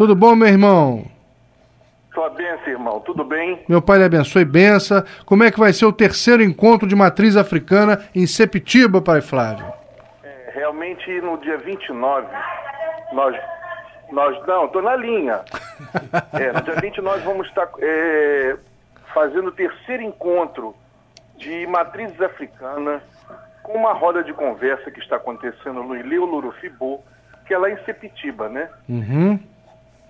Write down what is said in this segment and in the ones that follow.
Tudo bom, meu irmão? Sua benção, irmão. Tudo bem? Meu pai lhe abençoe bença. Como é que vai ser o terceiro encontro de matriz africana em Sepitiba, pai Flávio? É, realmente, no dia 29, nós... nós não, estou na linha. É, no dia 20 nós vamos estar é, fazendo o terceiro encontro de matrizes africanas com uma roda de conversa que está acontecendo no Ileu Lurufibô, que é lá em Sepitiba, né? Uhum.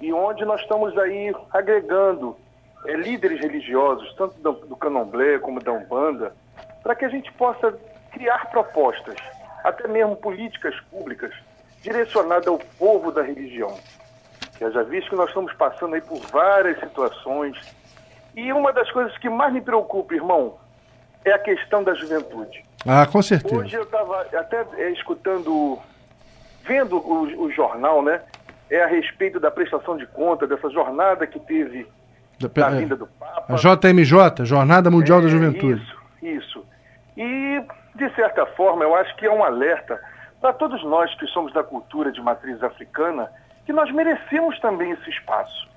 E onde nós estamos aí agregando é, líderes religiosos, tanto do, do Candomblé como da Umbanda, para que a gente possa criar propostas, até mesmo políticas públicas, direcionadas ao povo da religião. Eu já visto que nós estamos passando aí por várias situações. E uma das coisas que mais me preocupa, irmão, é a questão da juventude. Ah, com certeza. Hoje eu estava até é, escutando, vendo o, o, jornal, né? É a respeito da prestação de conta, dessa jornada que teve da, é, vinda do Papa. A JMJ, Jornada Mundial é, da Juventude. Isso, isso. E, de certa forma, eu acho que é um alerta para todos nós que somos da cultura de matriz africana, que nós merecemos também esse espaço.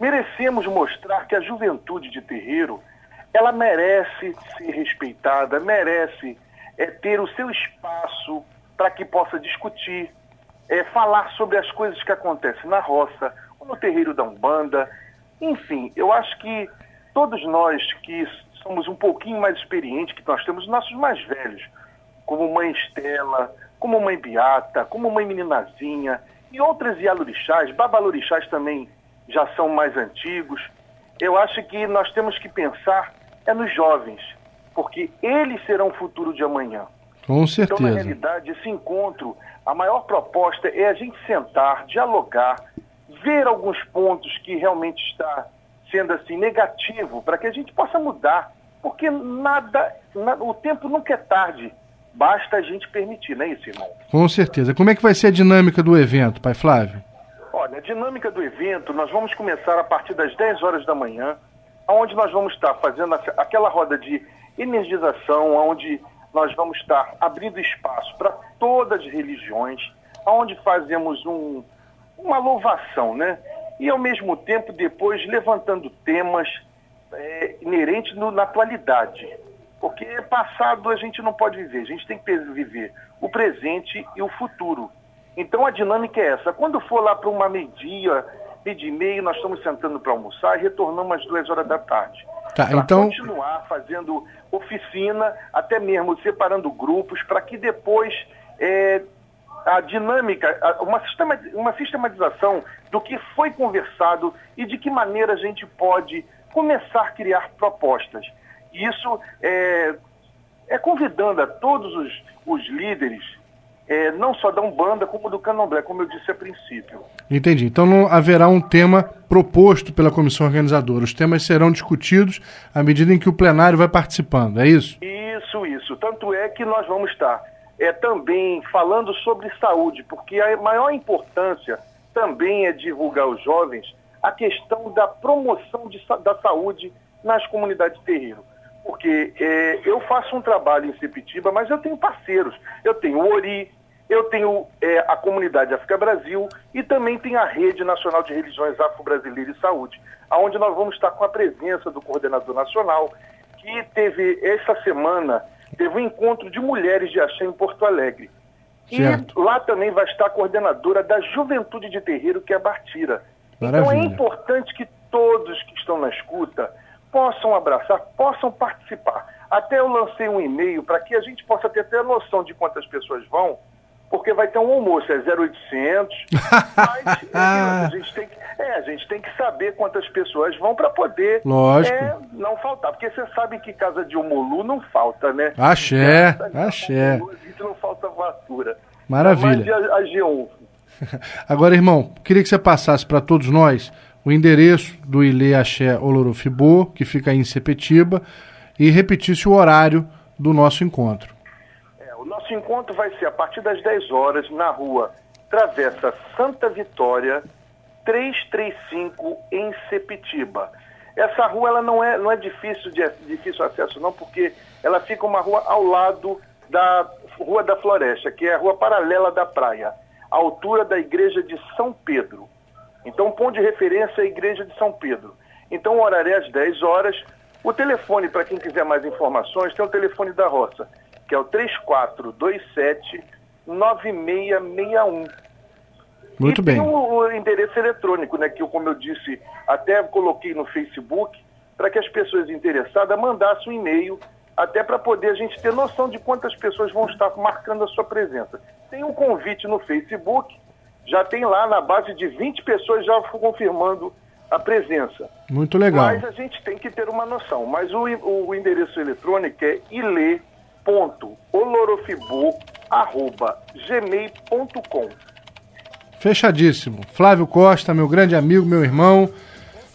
Merecemos mostrar que a juventude de terreiro ela merece ser respeitada, merece é, ter o seu espaço para que possa discutir, é, falar sobre as coisas que acontecem na roça, ou no terreiro da Umbanda. Enfim, eu acho que todos nós que somos um pouquinho mais experientes, que nós temos nossos mais velhos, como Mãe Estela, como Mãe Beata, como Mãe Meninazinha e outras Yalorixás, Babalorixás também já são mais antigos. Eu acho que nós temos que pensar é nos jovens, porque eles serão o futuro de amanhã. Com certeza. Então, na realidade, esse encontro, a maior proposta é a gente sentar, dialogar, ver alguns pontos que realmente está sendo assim negativo, para que a gente possa mudar, porque nada, nada, o tempo nunca é tarde. Basta a gente permitir, não é isso, irmão? Com certeza. Como é que vai ser a dinâmica do evento, pai Flávio? Olha, a dinâmica do evento, nós vamos começar a partir das 10 horas da manhã, onde nós vamos estar fazendo aquela roda de energização, onde nós vamos estar abrindo espaço para todas as religiões, onde fazemos um, uma louvação, né? E ao mesmo tempo depois levantando temas é, inerentes no, na atualidade. Porque passado a gente não pode viver, a gente tem que viver o presente e o futuro. Então a dinâmica é essa. Quando for lá para uma meio-dia, meio-dia e meio, nós estamos sentando para almoçar e retornamos às duas horas da tarde. Tá, então... continuar fazendo oficina, até mesmo separando grupos, para que depois é, a dinâmica, uma, sistema, uma sistematização do que foi conversado e de que maneira a gente pode começar a criar propostas. Isso é, é convidando a todos os, os líderes é, não só da Umbanda, como do Candomblé, como eu disse a princípio. Entendi. Então não haverá um tema proposto pela comissão organizadora. Os temas serão discutidos à medida em que o plenário vai participando, é isso? Isso, isso. Tanto é que nós vamos estar é, também falando sobre saúde, porque a maior importância também é divulgar aos jovens a questão da promoção de, da saúde nas comunidades terreiro porque é, eu faço um trabalho em Sepitiba, mas eu tenho parceiros. Eu tenho o Ori, eu tenho é, a Comunidade África Brasil e também tem a Rede Nacional de Religiões Afro-Brasileiras e Saúde, aonde nós vamos estar com a presença do coordenador nacional, que teve essa semana, teve um encontro de mulheres de axé em Porto Alegre. Certo. E lá também vai estar a coordenadora da Juventude de Terreiro, que é a Bartira. Maravilha. Então é importante que todos que estão na escuta possam abraçar, possam participar. Até eu lancei um e-mail para que a gente possa ter até a noção de quantas pessoas vão, porque vai ter um almoço, é 0800, mas é, a, gente tem que, é, a gente tem que saber quantas pessoas vão para poder é, não faltar, porque você sabe que casa de Omolu não falta, né? Axé, axé. A gente não falta fatura. Maravilha. A, a G1. Agora, irmão, queria que você passasse para todos nós o endereço do Ilê Axé Olorofibô, que fica em Sepetiba, e repetisse o horário do nosso encontro. Nosso encontro vai ser a partir das 10 horas na rua Travessa Santa Vitória, 335, em Sepetiba. Essa rua ela não é, não é difícil de difícil acesso, não, porque ela fica uma rua ao lado da Rua da Floresta, que é a rua paralela da praia, à altura da igreja de São Pedro. Então, ponto de referência é a Igreja de São Pedro. Então, o horário é às 10 horas. O telefone, para quem quiser mais informações, tem o telefone da roça, que é o 3427 9661. Muito e bem. tem o, o endereço eletrônico, né, que eu, como eu disse, até coloquei no Facebook, para que as pessoas interessadas mandassem um e-mail, até para poder a gente ter noção de quantas pessoas vão estar marcando a sua presença. Tem um convite no Facebook, já tem lá na base de 20 pessoas já confirmando a presença. Muito legal. Mas a gente tem que ter uma noção. Mas o, o endereço eletrônico é ile.olorofibu.gmail.com Fechadíssimo. Flávio Costa, meu grande amigo, meu irmão.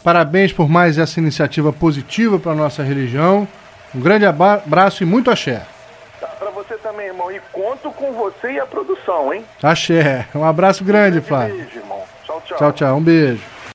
Parabéns por mais essa iniciativa positiva para a nossa religião. Um grande abraço e muito axé. Tá, para você também, irmão. E conto com você e a produção, hein? Axé. Um abraço grande, um Flávio. Beijo, irmão. Tchau, tchau. Tchau, tchau. Um beijo.